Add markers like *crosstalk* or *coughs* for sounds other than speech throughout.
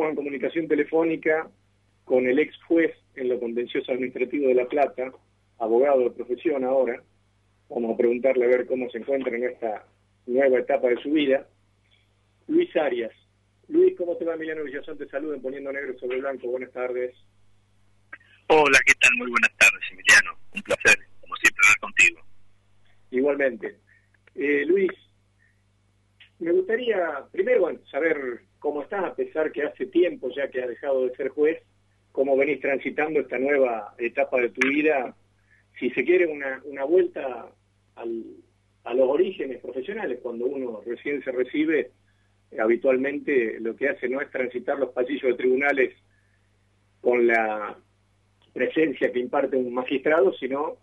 estamos en comunicación telefónica con el ex juez en lo contencioso administrativo de La Plata, abogado de profesión ahora. Vamos a preguntarle a ver cómo se encuentra en esta nueva etapa de su vida. Luis Arias. Luis, ¿cómo te va? Emiliano Villazón te saluda en Poniendo Negro sobre Blanco. Buenas tardes. Hola, ¿qué tal? Muy buenas tardes, Emiliano. Un placer, como siempre, hablar contigo. Igualmente. Eh, Luis, me gustaría primero bueno, saber cómo estás, a pesar que hace tiempo ya que has dejado de ser juez, cómo venís transitando esta nueva etapa de tu vida, si se quiere una, una vuelta a los orígenes profesionales, cuando uno recién se recibe, habitualmente lo que hace no es transitar los pasillos de tribunales con la presencia que imparte un magistrado, sino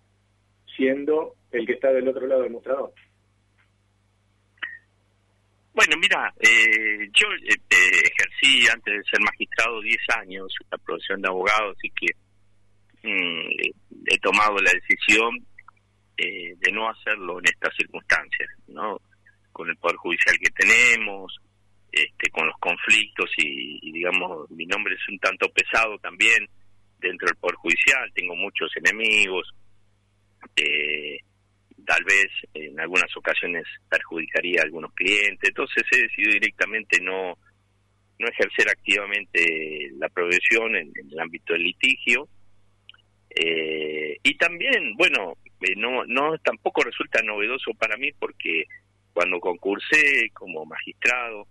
siendo el que está del otro lado del mostrador. Bueno, mira, eh, yo eh, eh, ejercí antes de ser magistrado 10 años la profesión de abogado, así que mm, he tomado la decisión de no hacerlo en estas circunstancias, ¿no? Con el poder judicial que tenemos, este, con los conflictos y, digamos, mi nombre es un tanto pesado también dentro del poder judicial, tengo muchos enemigos. Eh, tal vez en algunas ocasiones perjudicaría a algunos clientes, entonces he decidido directamente no, no ejercer activamente la profesión en, el ámbito del litigio. Eh, y también, bueno, eh, no, no tampoco resulta novedoso para mí porque cuando concursé como magistrado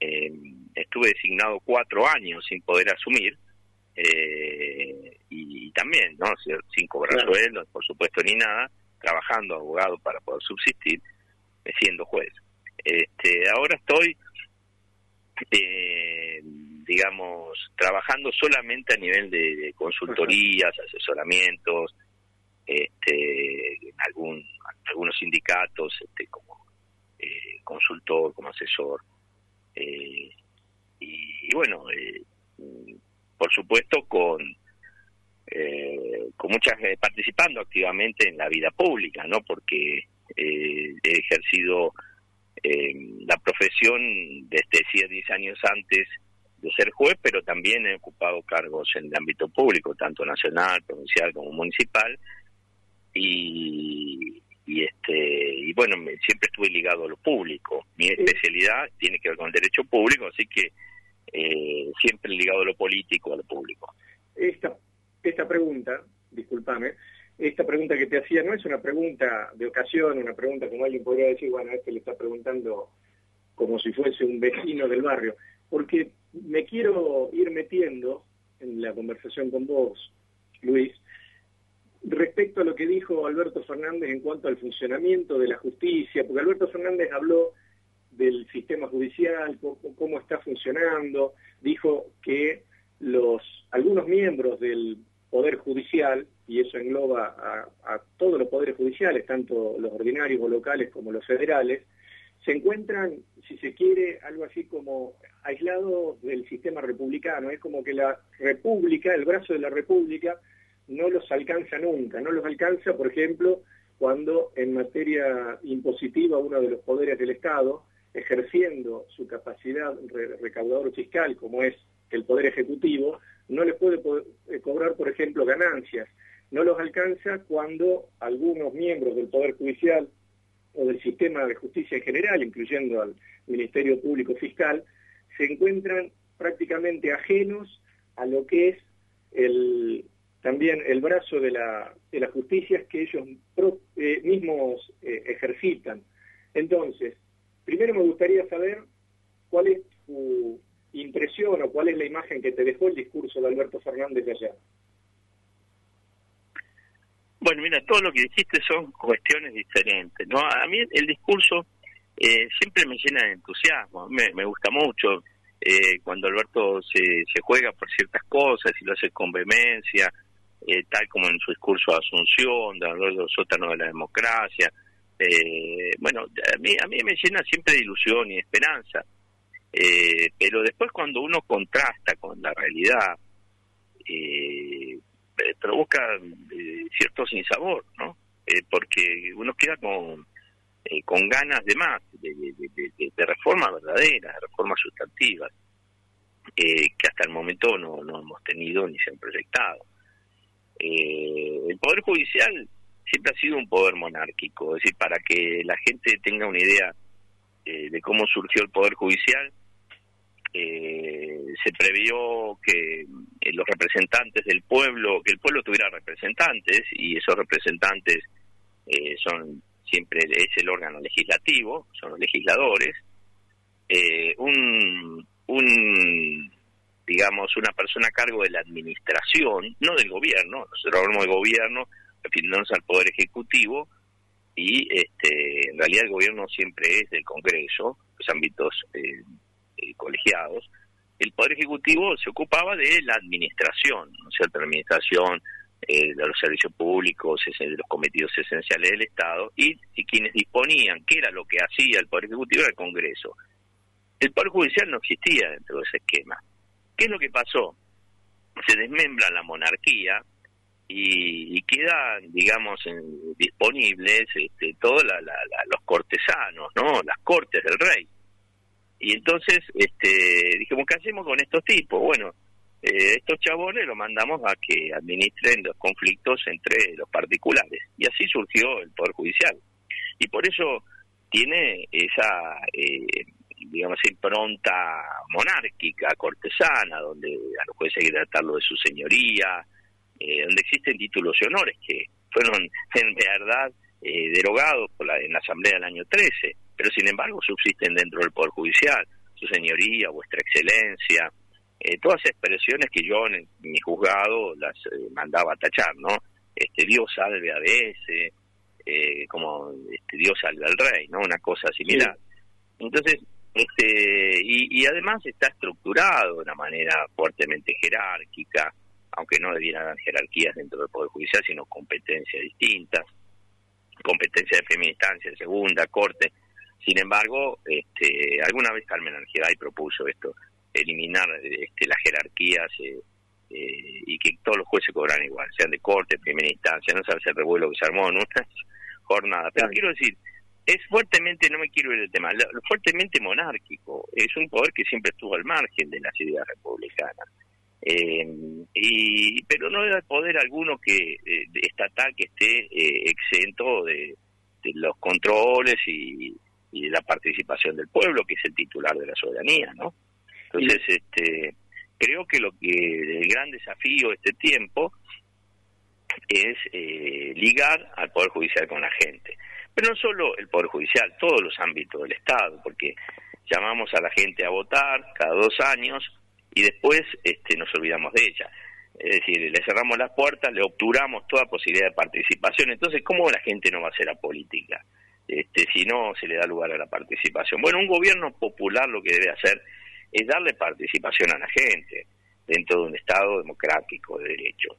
eh, estuve designado cuatro años sin poder asumir y, también, ¿no? Sin cobrar sueldo, por supuesto, ni nada trabajando abogado para poder subsistir, eh, siendo juez. Este, ahora estoy, eh, digamos, trabajando solamente a nivel de, consultorías, asesoramientos, este, en algún, algunos sindicatos, este, como eh, consultor, como asesor. y, y, bueno, por supuesto eh, con muchas eh, participando activamente en la vida pública, ¿no? Porque eh, he ejercido eh, la profesión desde 10 años antes de ser juez, pero también he ocupado cargos en el ámbito público, tanto nacional, provincial como municipal, y, y este y bueno, siempre estuve ligado a lo público. Mi especialidad tiene que ver con el derecho público, así que eh, siempre ligado a lo político, a lo público. Esta esta pregunta, discúlpame, esta pregunta que te hacía no es una pregunta de ocasión, una pregunta como alguien podría decir, bueno, este le está preguntando como si fuese un vecino del barrio, porque me quiero ir metiendo en la conversación con vos, Luis, respecto a lo que dijo Alberto Fernández en cuanto al funcionamiento de la justicia, porque Alberto Fernández habló del sistema judicial, cómo está funcionando, dijo que los algunos miembros del Poder Judicial, y eso engloba a, todos los poderes judiciales, tanto los ordinarios o locales como los federales, se encuentran, si se quiere, algo así como aislados del sistema republicano. Es como que la república, el brazo de la república, no los alcanza nunca. No los alcanza, por ejemplo, cuando en materia impositiva uno de los poderes del Estado, ejerciendo su capacidad recaudador fiscal, como es el Poder Ejecutivo, no les puede eh, cobrar, por ejemplo, ganancias. No los alcanza cuando algunos miembros del Poder Judicial o del sistema de justicia en general, incluyendo al Ministerio Público Fiscal, se encuentran prácticamente ajenos a lo que es también el brazo de la, de justicia que ellos eh, mismos eh, ejercitan. Entonces, primero me gustaría saber cuál es su impresión o cuál es la imagen que te dejó el discurso de Alberto Fernández de allá? Bueno, mira, todo lo que dijiste son cuestiones diferentes. ¿no? A mí el discurso eh, siempre me llena de entusiasmo, me, gusta mucho eh, cuando Alberto se, se juega por ciertas cosas y lo hace con vehemencia, eh, tal como en su discurso de Asunción, de los sótanos de la democracia. bueno, a mí, a mí me llena siempre de ilusión y de esperanza. Eh, pero después cuando uno contrasta con la realidad, eh, eh provoca eh, cierto sinsabor, ¿no? porque uno queda con, con ganas de más, de, de, de, de reformas verdaderas, de reformas sustantivas. eh, que hasta el momento no, no hemos tenido ni se han proyectado. Eh, el Poder Judicial siempre ha sido un poder monárquico, es decir, para que la gente tenga una idea eh, de cómo surgió el Poder Judicial, se previó que los representantes del pueblo, que el pueblo tuviera representantes y esos representantes son siempre es el órgano legislativo, son los legisladores, un, un digamos, una persona a cargo de la administración, no del gobierno, nosotros hablamos de gobierno, refiriéndonos al Poder Ejecutivo, y este, en realidad el gobierno siempre es del Congreso, los ámbitos eh, colegiados. El Poder Ejecutivo se ocupaba de la administración, ¿no es la administración eh, de los servicios públicos, de los cometidos esenciales del Estado, y, y quienes disponían qué era lo que hacía el Poder Ejecutivo era el Congreso. El Poder Judicial no existía dentro de ese esquema. ¿Qué es lo que pasó? Se desmembra la monarquía y, quedan, digamos, disponibles este, todos los cortesanos, ¿no? Las cortes del rey. Y entonces este, dijimos, ¿qué hacemos con estos tipos? Bueno, eh, estos chabones los mandamos a que administren los conflictos entre los particulares. Y así surgió el Poder Judicial. Y por eso tiene esa... Eh, digamos, impronta monárquica, cortesana, donde a los jueces hay que tratarlo de su señoría, eh, donde existen títulos y honores que fueron *laughs* en verdad eh, derogados por la, en la Asamblea del año 13, pero sin embargo subsisten dentro del Poder Judicial, su señoría, vuestra excelencia, eh, todas expresiones que yo en, mi juzgado las mandaba a tachar, ¿no? Este, Dios salve a veces, como este, Dios salve al rey, ¿no? Una cosa similar. Entonces, este, y, además está estructurado de una manera fuertemente jerárquica, aunque no debieran haber jerarquías dentro del Poder Judicial, sino competencias distintas, competencia de primera instancia, de segunda, corte. Sin embargo, este, alguna vez Carmen Argeday propuso esto, eliminar este, las jerarquías eh, eh, y que todos los jueces cobran igual, sean de corte, primera instancia, no sabe el revuelo que se armó en una *laughs* jornada. Pero quiero decir, es fuertemente, no me quiero ir del tema, fuertemente monárquico, es un poder que siempre estuvo al margen de las ideas republicanas. Eh, y pero no hay poder alguno que eh, estatal que esté eh, exento de, los controles y, la participación del pueblo que es el titular de la soberanía no entonces este creo que lo que el gran desafío de este tiempo es ligar al poder judicial con la gente pero no solo el Poder Judicial, todos los ámbitos del Estado, porque llamamos a la gente a votar cada dos años y después este, nos olvidamos de ella. Es decir, le cerramos las puertas, le obturamos toda posibilidad de participación. Entonces, ¿cómo la gente no va a hacer a política este, si no se le da lugar a la participación? Bueno, un gobierno popular lo que debe hacer es darle participación a la gente dentro de un Estado democrático de derecho.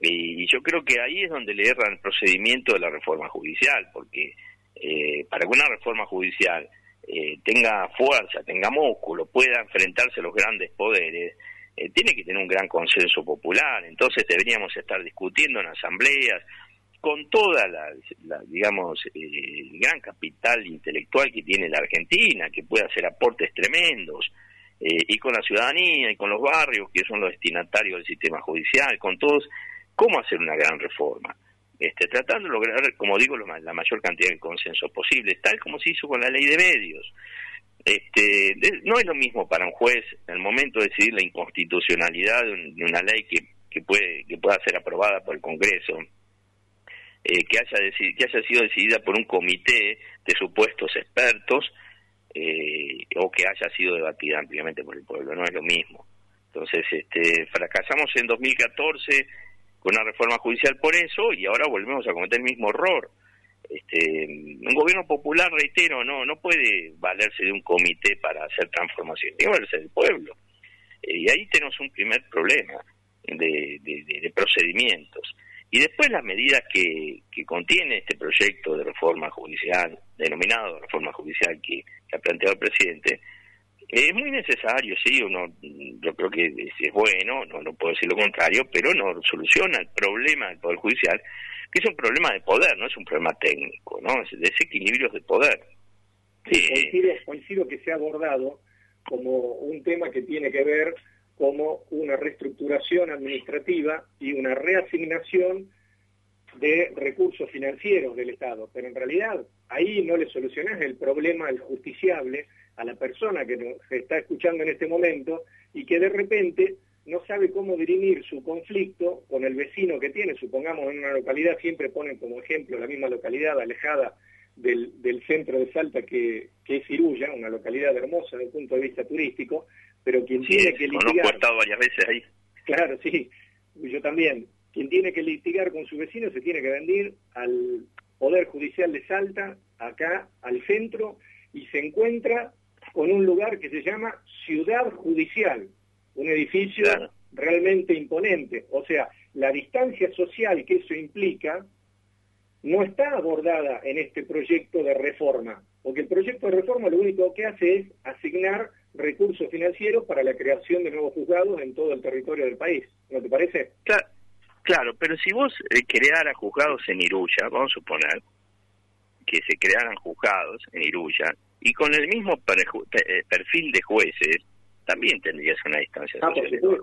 Y yo creo que ahí es donde le erra el procedimiento de la reforma judicial, porque eh, para que una reforma judicial eh, tenga fuerza, tenga músculo, pueda enfrentarse a los grandes poderes, eh, tiene que tener un gran consenso popular. Entonces deberíamos estar discutiendo en asambleas con toda la, digamos, el gran capital intelectual que tiene la Argentina, que puede hacer aportes tremendos, y con la ciudadanía y con los barrios, que son los destinatarios del sistema judicial, con todos cómo hacer una gran reforma. Este, tratando de lograr, como digo, la mayor cantidad de consenso posible, tal como se hizo con la ley de medios. Este, no es lo mismo para un juez en el momento de decidir la inconstitucionalidad de, una ley que, que, puede, que pueda ser aprobada por el Congreso, eh, que, haya que haya sido decidida por un comité de supuestos expertos eh, o que haya sido debatida ampliamente por el pueblo, no es lo mismo. Entonces, este, fracasamos en 2014 con una reforma judicial por eso y ahora volvemos a cometer el mismo error. Este, un gobierno popular, reitero, no no puede valerse de un comité para hacer transformación, tiene que valerse del pueblo. Eh, y ahí tenemos un primer problema de, de, procedimientos. Y después las medidas que, que, contiene este proyecto de reforma judicial, denominado reforma judicial que, que ha planteado el presidente, es muy necesario, sí, uno, yo creo que es, bueno, no, no puedo decir lo contrario, pero no soluciona el problema del Poder Judicial, que es un problema de poder, no es un problema técnico, ¿no? Es desequilibrios de poder. Sí, eh, coincido, coincido que se ha abordado como un tema que tiene que ver como una reestructuración administrativa y una reasignación de recursos financieros del Estado, pero en realidad ahí no le solucionás el problema el justiciable a la persona que nos está escuchando en este momento y que de repente no sabe cómo dirimir su conflicto con el vecino que tiene, supongamos en una localidad, siempre ponen como ejemplo la misma localidad alejada del, centro de Salta que, es Iruya, una localidad hermosa desde el punto de vista turístico, pero quien tiene que litigar... he estado varias veces ahí. Claro, sí, yo también. Quien tiene que litigar con su vecino se tiene que venir al Poder Judicial de Salta, acá al centro, y se encuentra con un lugar que se llama Ciudad Judicial, un edificio realmente imponente. O sea, la distancia social que eso implica no está abordada en este proyecto de reforma, porque el proyecto de reforma lo único que hace es asignar recursos financieros para la creación de nuevos juzgados en todo el territorio del país. ¿No te parece? Claro, pero si vos eh, crearas juzgados en Iruya, vamos a suponer que se crearan juzgados en Iruya, y con el mismo eh, perfil de jueces, también tendrías una distancia ah, social.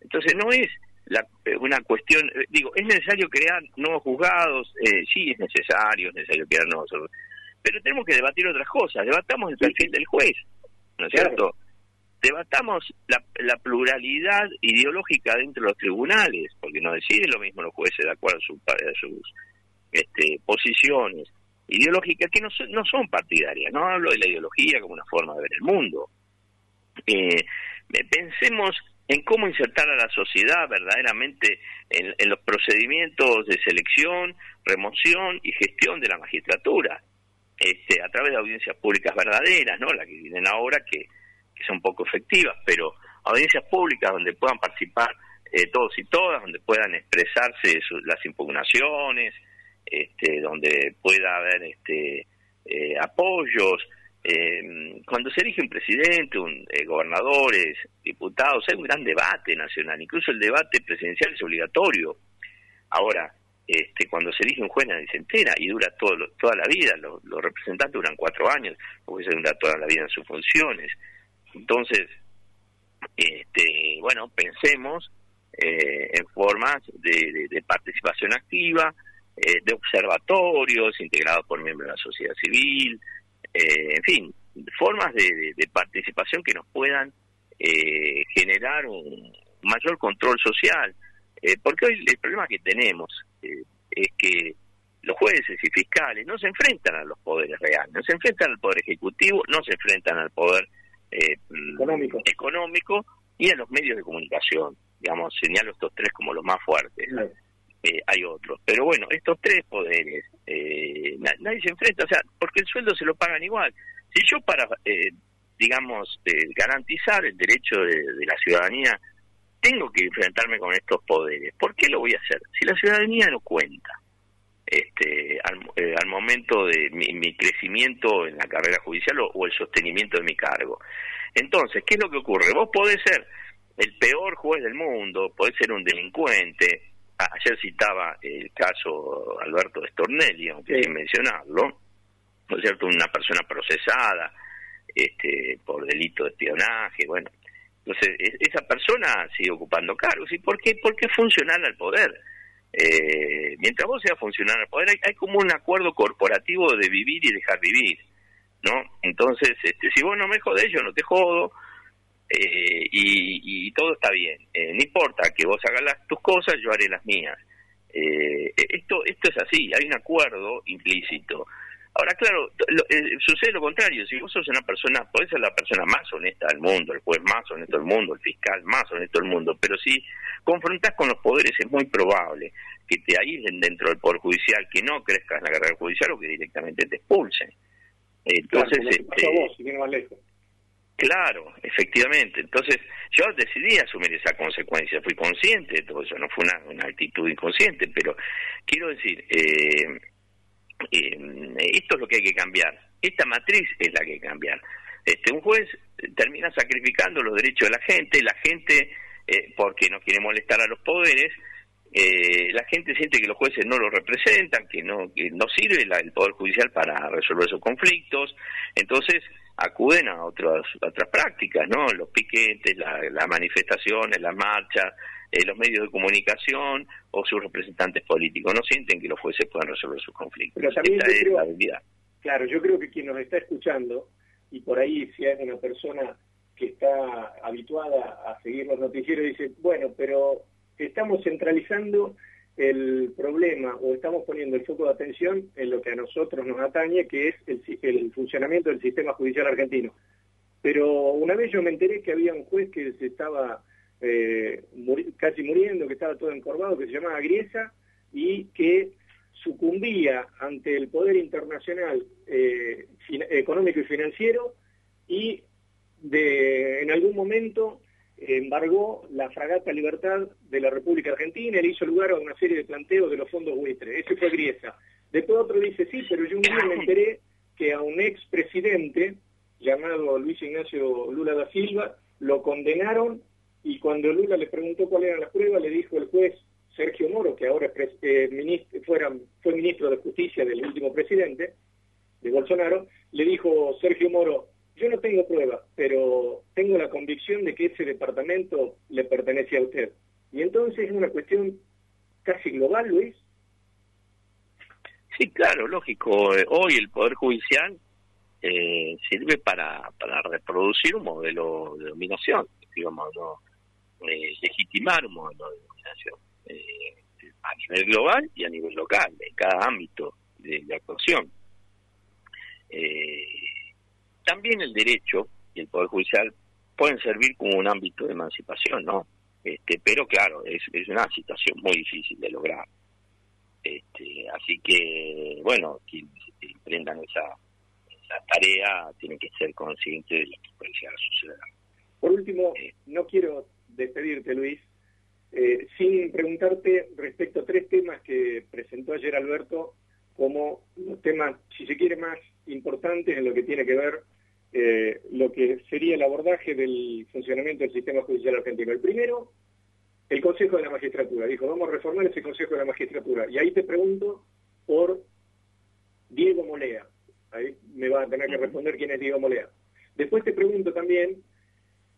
Entonces no es la, eh, una cuestión, digo, es necesario crear nuevos juzgados, sí es necesario, es necesario crear nuevos, pero tenemos que debatir otras cosas, debatamos el perfil del juez, ¿no es cierto? debatamos la, pluralidad ideológica dentro de los tribunales, porque no deciden lo mismo los jueces de acuerdo a, sus este, posiciones ideológicas que no son, no son partidarias, no hablo de la ideología como una forma de ver el mundo. Eh, pensemos en cómo insertar a la sociedad verdaderamente en, en, los procedimientos de selección, remoción y gestión de la magistratura, este, a través de audiencias públicas verdaderas, ¿no? La que vienen ahora que son poco efectivas, pero audiencias públicas donde puedan participar eh, todos y todas, donde puedan expresarse las impugnaciones, este, donde pueda haber este, eh, apoyos. Eh, cuando se elige un presidente, un, gobernadores, diputados, hay un gran debate nacional, incluso el debate presidencial es obligatorio. Ahora, este, cuando se elige un juez nadie se entera y dura todo, toda la vida, los, los representantes duran cuatro años, porque se dura toda la vida en sus funciones. Entonces, este, bueno, pensemos eh, en formas de, participación activa, eh, de observatorios integrados por miembros de la sociedad civil, eh, en fin, formas de, participación que nos puedan generar un mayor control social. Porque hoy el problema que tenemos es que los jueces y fiscales no se enfrentan a los poderes reales, no se enfrentan al poder ejecutivo, no se enfrentan al poder eh, económico. económico y a los medios de comunicación. Digamos, señalo estos tres como los más fuertes. Eh, hay otros. Pero bueno, estos tres poderes, eh, nadie se enfrenta, o sea, porque el sueldo se lo pagan igual. Si yo para, eh, digamos, garantizar el derecho de, la ciudadanía, tengo que enfrentarme con estos poderes, ¿por qué lo voy a hacer? Si la ciudadanía no cuenta este, al, al momento de mi, crecimiento en la carrera judicial o, el sostenimiento de mi cargo. Entonces, ¿qué es lo que ocurre? Vos podés ser el peor juez del mundo, podés ser un delincuente. ayer citaba el caso Alberto Stornelli, aunque sin mencionarlo, ¿no es cierto? Una persona procesada este, por delito de espionaje, bueno. Entonces, esa persona sigue ocupando cargos. ¿Y por qué? Porque es funcional al poder eh, mientras vos seas funcionario al poder, hay, como un acuerdo corporativo de vivir y dejar vivir, ¿no? Entonces, este, si vos no me jodés, yo no te jodo, eh, y, todo está bien. Eh, no importa que vos hagas las, tus cosas, yo haré las mías. Eh, esto, esto es así, hay un acuerdo implícito. Ahora, claro, sucede lo contrario. Si vos sos una persona, podés ser la persona más honesta del mundo, el juez más honesto del mundo, el fiscal más honesto del mundo, pero si confrontás con los poderes es muy probable que te aíslen dentro del Poder Judicial, que no crezcas en la carrera judicial o que directamente te expulsen. Entonces, este, Claro, efectivamente. Entonces, yo decidí asumir esa consecuencia, fui consciente de todo eso, no fue una, una actitud inconsciente, pero quiero decir, eh, eh, esto es lo que hay que cambiar. Esta matriz es la que hay que cambiar. Este, un juez termina sacrificando los derechos de la gente, la gente, eh, porque no quiere molestar a los poderes, eh, la gente siente que los jueces no lo representan, que no, que no sirve el Poder Judicial para resolver esos conflictos, entonces acuden a otras otras prácticas, ¿no? Los piquetes, las manifestaciones, las marchas, eh, los medios de comunicación o sus representantes políticos. No sienten que los jueces puedan resolver sus conflictos. Pero también Esta es la realidad. Claro, yo creo que quien nos está escuchando, y por ahí si hay una persona que está habituada a seguir los noticieros, dice, bueno, pero estamos centralizando el problema o estamos poniendo el foco de atención en lo que a nosotros nos atañe, que es el, funcionamiento del sistema judicial argentino. Pero una vez yo me enteré que había un juez que se estaba eh, casi muriendo, que estaba todo encorvado, que se llamaba Griesa, y que sucumbía ante el poder internacional eh, económico y financiero y en algún momento embargó la fragata Libertad de la República Argentina, le hizo lugar a una serie de planteos de los fondos buitres. Ese fue Griesa. Después otro dice, sí, pero yo un día me enteré que a un expresidente llamado Luis Ignacio Lula da Silva lo condenaron y cuando Lula le preguntó cuál era la prueba, le dijo el juez Sergio Moro, que ahora eh, ministro, fue ministro de Justicia del último presidente, de Bolsonaro, le dijo Sergio Moro, yo no tengo pruebas, pero tengo la convicción de que ese departamento le pertenece a usted. Y entonces es una cuestión casi global, Luis. Sí, claro, lógico. Hoy el Poder Judicial eh, sirve para, para reproducir un modelo de dominación, digamos, ¿no? Eh, legitimar un modelo de dominación eh, a nivel global y a nivel local, en cada ámbito de, de actuación. Eh, también el derecho y el Poder Judicial pueden servir como un ámbito de emancipación, ¿no? Este, pero claro, es, una situación muy difícil de lograr. Este, así que, bueno, quienes emprendan esa, esa tarea tienen que ser conscientes de lo que puede llegar a suceder. Por último, eh. no quiero despedirte, Luis, eh, sin preguntarte respecto a tres temas que presentó ayer Alberto como los temas, si se quiere, más importantes en lo que tiene que ver eh, lo que sería el abordaje del funcionamiento del sistema judicial argentino. El primero, el Consejo de la Magistratura. Dijo, vamos a reformar ese Consejo de la Magistratura. Y ahí te pregunto por Diego Molea. Ahí me va a tener que responder quién es Diego Molea. Después te pregunto también,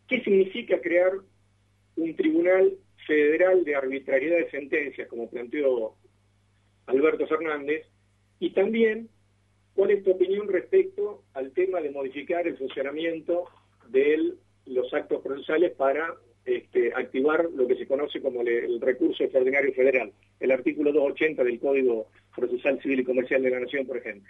¿qué significa crear un tribunal federal de arbitrariedad de sentencias, como planteó Alberto Fernández? Y también, ¿Cuál es tu opinión respecto al tema de modificar el funcionamiento de los actos procesales para este, activar lo que se conoce como el, recurso extraordinario federal, el artículo 280 del Código Procesal Civil y Comercial de la Nación, por ejemplo?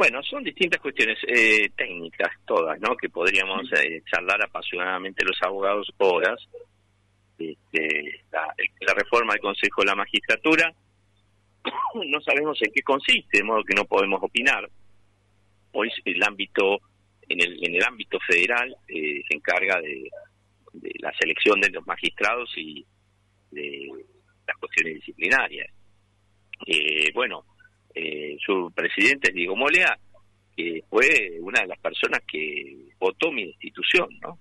Bueno, son distintas cuestiones eh, técnicas todas, ¿no? Que podríamos eh, charlar apasionadamente los abogados horas. Este, la reforma del Consejo de la Magistratura, *coughs* no sabemos en qué consiste, de modo que no podemos opinar. Hoy el ámbito, en el, en el ámbito federal, eh, se encarga de, la selección de los magistrados y de las cuestiones disciplinarias. Eh, bueno, eh, su presidente es Diego Molea, que fue una de las personas que votó mi institución, ¿no?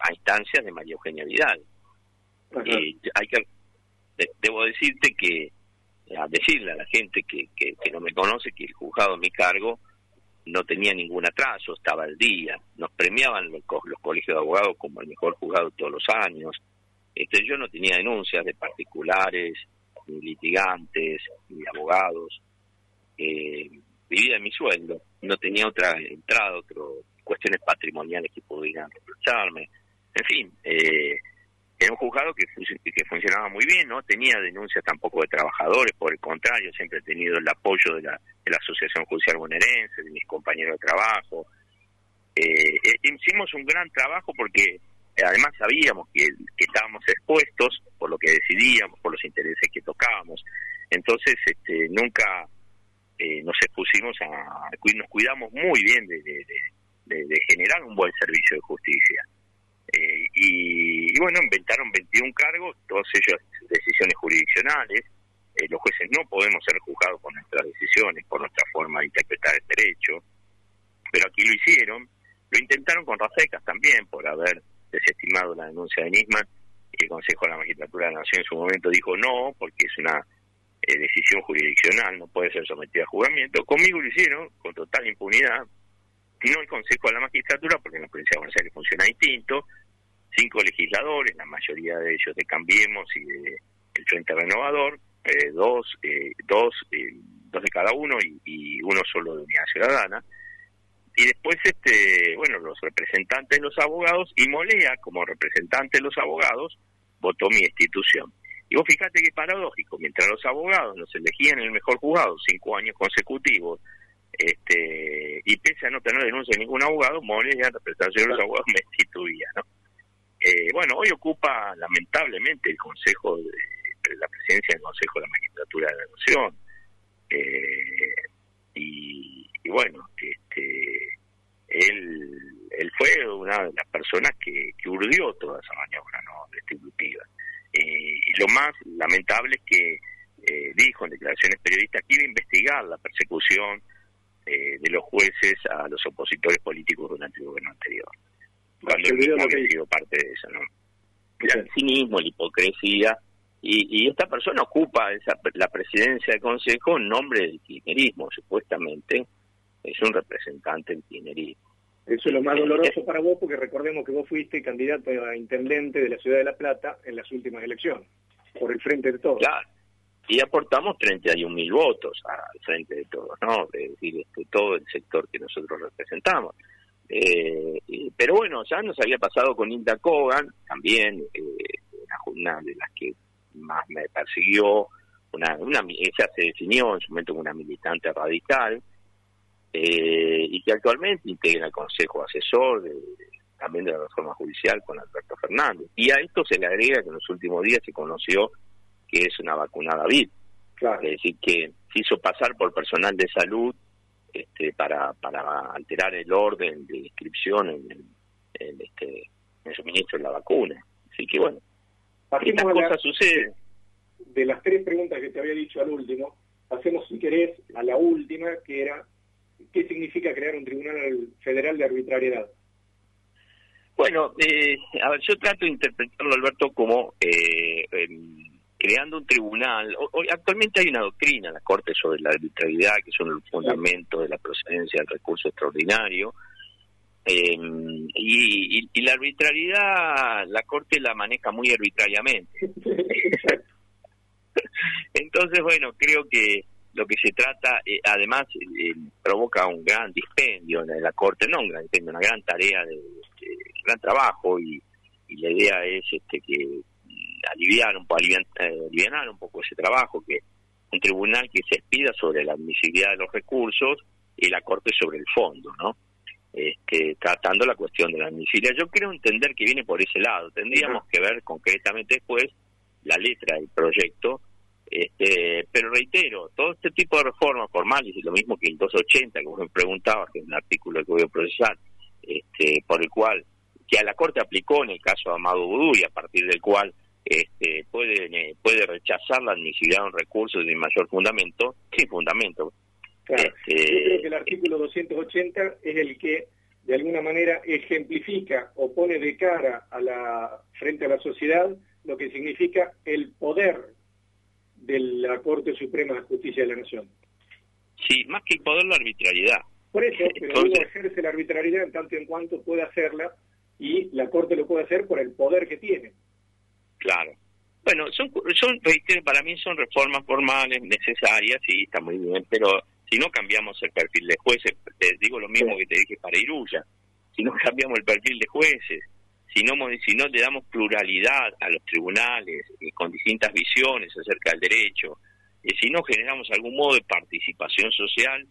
a instancias de María Eugenia Vidal. hay que debo decirte que, a decirle a la gente que, que, no me conoce, que el juzgado a mi cargo no tenía ningún atraso, estaba al día, nos premiaban los, los colegios de abogados como el mejor juzgado todos los años. Este, yo no tenía denuncias de particulares, ni litigantes, ni abogados. Eh, vivía de mi sueldo, no tenía otra entrada, otras cuestiones patrimoniales que pudieran reprocharme. En fin, eh, era un juzgado que, que funcionaba muy bien, no tenía denuncias tampoco de trabajadores, por el contrario, siempre he tenido el apoyo de la, de la Asociación Judicial Bonaerense, de mis compañeros de trabajo. Eh, eh, hicimos un gran trabajo porque eh, además sabíamos que, estábamos expuestos por lo que decidíamos, por los intereses que tocábamos. Entonces, este, nunca nos expusimos a, nos cuidamos muy bien de, generar un buen servicio de justicia. Eh, y, bueno, inventaron 21 cargos, todos ellos decisiones jurisdiccionales. Eh, los jueces no podemos ser juzgados por nuestras decisiones, por nuestra forma de interpretar el derecho, pero aquí lo hicieron. Lo intentaron con Rafecas también por haber desestimado la denuncia de Nisman. El Consejo de la Magistratura de la Nación en su momento dijo no, porque es una eh, decisión jurisdiccional, no puede ser sometida a juzgamiento. Conmigo lo hicieron con total impunidad. No el Consejo de la Magistratura, porque en la provincia de Buenos funciona distinto. Cinco legisladores, la mayoría de ellos de Cambiemos y de el Frente Renovador, eh, dos, eh, dos, dos de cada uno y, y, uno solo de Unidad Ciudadana. Y después, este, bueno, los representantes de los abogados y Molea, como representante de los abogados, votó mi institución. Y vos fíjate que paradójico, mientras los abogados nos elegían el mejor juzgado cinco años consecutivos, este y pese a no tener denuncia de ningún abogado, Molea, en representación de los abogados, me instituía. Eh, bueno, hoy ocupa lamentablemente el Consejo de, la presidencia del Consejo de la Magistratura de la Nación. Eh, y, y, bueno, este él, él fue una de las personas que, que urdió toda esa maniobra ¿no? distributiva. Eh, y lo más lamentable es que eh, dijo en declaraciones periodistas que iba a investigar la persecución eh, de los jueces a los opositores políticos durante el gobierno anterior. Cuando él mismo había sido parte de eso, ¿no? El cinismo, la hipocresía, y, y esta persona ocupa esa, la presidencia del Consejo en nombre del kirchnerismo, supuestamente es un representante del kirchnerismo. Eso es lo más doloroso para vos, porque recordemos que vos fuiste candidato a intendente de la ciudad de La Plata en las últimas elecciones, por el frente de todos. Claro, y aportamos 31 mil votos al frente de todos, ¿no? Es decir, este, todo el sector que nosotros representamos. Eh, pero bueno, ya nos había pasado con Inda Kogan, también eh, una de las que más me persiguió, una, una, ella se definió en su momento como una militante radical, eh, y que actualmente integra el Consejo Asesor de, también de la reforma judicial con Alberto Fernández. Y a esto se le agrega que en los últimos días se conoció que es una vacunada VIP. Claro. Es decir, que se hizo pasar por personal de salud este, para, para alterar el orden de inscripción en, en, este, en suministro de la vacuna. Así que bueno, estas cosas suceden. De las tres preguntas que te había dicho al último, hacemos si querés a la última, que era ¿qué significa crear un tribunal federal de arbitrariedad? Bueno, eh, a ver, yo trato de interpretarlo, Alberto, como eh, creando un tribunal. Hoy, actualmente hay una doctrina en la Corte sobre la arbitrariedad, que son el fundamento de la procedencia del recurso extraordinario. Eh, y, y, la arbitrariedad, la Corte la maneja muy arbitrariamente. *laughs* Entonces, bueno, creo que lo que se trata, eh, además, eh, provoca un gran dispendio en la Corte, no un gran dispendio, una gran tarea, de, gran trabajo, y, la idea es este que aliviar un poco, aliviar, eh, un poco ese trabajo, que un tribunal que se expida sobre la admisibilidad de los recursos y la Corte sobre el fondo, ¿no? Este, tratando la cuestión de la admisibilidad. Yo creo entender que viene por ese lado. Tendríamos que ver concretamente después la letra del proyecto este, pero reitero, todo este tipo de reformas formales, y lo mismo que el 280, como me preguntaba, que es un artículo que voy a procesar, este, por el cual, que a la Corte aplicó en el caso de Amado Vudú y a partir del cual este, puede, puede rechazar la admisibilidad de un recurso de mayor fundamento, sin fundamento. Claro. Este, Yo creo que el artículo 280 es el que de alguna manera ejemplifica o pone de cara a la frente a la sociedad lo que significa el poder de la Corte Suprema de Justicia de la Nación. Sí, más que el poder, la arbitrariedad. Por eso, pero uno ejerce la arbitrariedad en tanto en cuanto puede hacerla y la Corte lo puede hacer por el poder que tiene. Claro. Bueno, son, son para mí son reformas formales necesarias, sí, está muy bien, pero si no cambiamos el perfil de jueces, te digo lo mismo que te dije para Iruya, si no *laughs* cambiamos el perfil de jueces, si no, si no le damos pluralidad a los tribunales eh, con distintas visiones acerca del derecho, y si no generamos algún modo de participación social,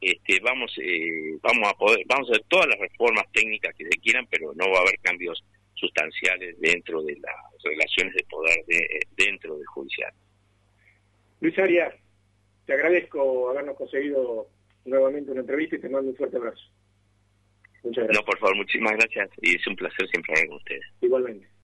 este, vamos, eh, vamos a poder, vamos a hacer todas las reformas técnicas que se quieran, pero no va a haber cambios sustanciales dentro de las relaciones de poder de, dentro del judicial. Luis Arias, te agradezco habernos conseguido nuevamente una entrevista y te mando un fuerte abrazo. No, por favor, muchísimas gracias y es un placer siempre hablar con ustedes. Igualmente.